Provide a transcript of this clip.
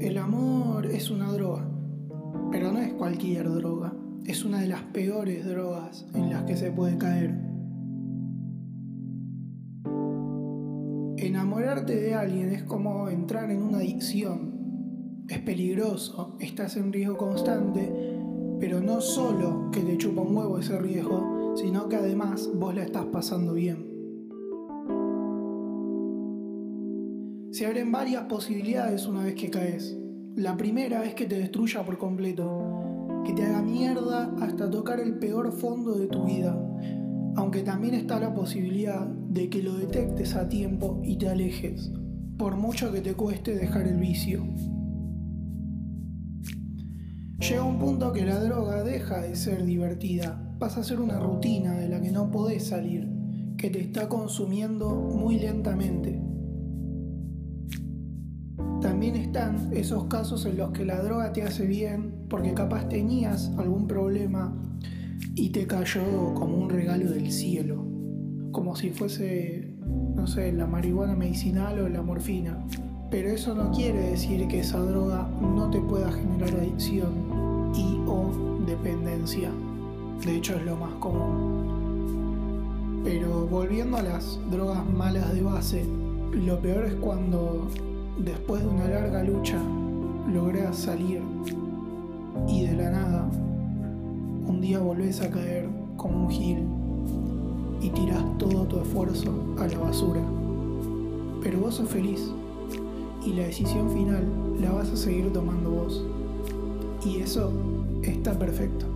El amor es una droga, pero no es cualquier droga, es una de las peores drogas en las que se puede caer. Enamorarte de alguien es como entrar en una adicción. Es peligroso, estás en riesgo constante, pero no solo que te chupa un huevo ese riesgo, sino que además vos la estás pasando bien. Se abren varias posibilidades una vez que caes. La primera es que te destruya por completo, que te haga mierda hasta tocar el peor fondo de tu vida, aunque también está la posibilidad de que lo detectes a tiempo y te alejes, por mucho que te cueste dejar el vicio. Llega un punto que la droga deja de ser divertida, pasa a ser una rutina de la que no podés salir, que te está consumiendo muy lentamente. También están esos casos en los que la droga te hace bien porque capaz tenías algún problema y te cayó como un regalo del cielo, como si fuese, no sé, la marihuana medicinal o la morfina. Pero eso no quiere decir que esa droga no te pueda generar adicción y o dependencia. De hecho es lo más común. Pero volviendo a las drogas malas de base, lo peor es cuando después de una larga lucha, lográs salir y de la nada, un día volvés a caer como un gil y tirás todo tu esfuerzo a la basura. Pero vos sos feliz y la decisión final la vas a seguir tomando vos. Y eso está perfecto.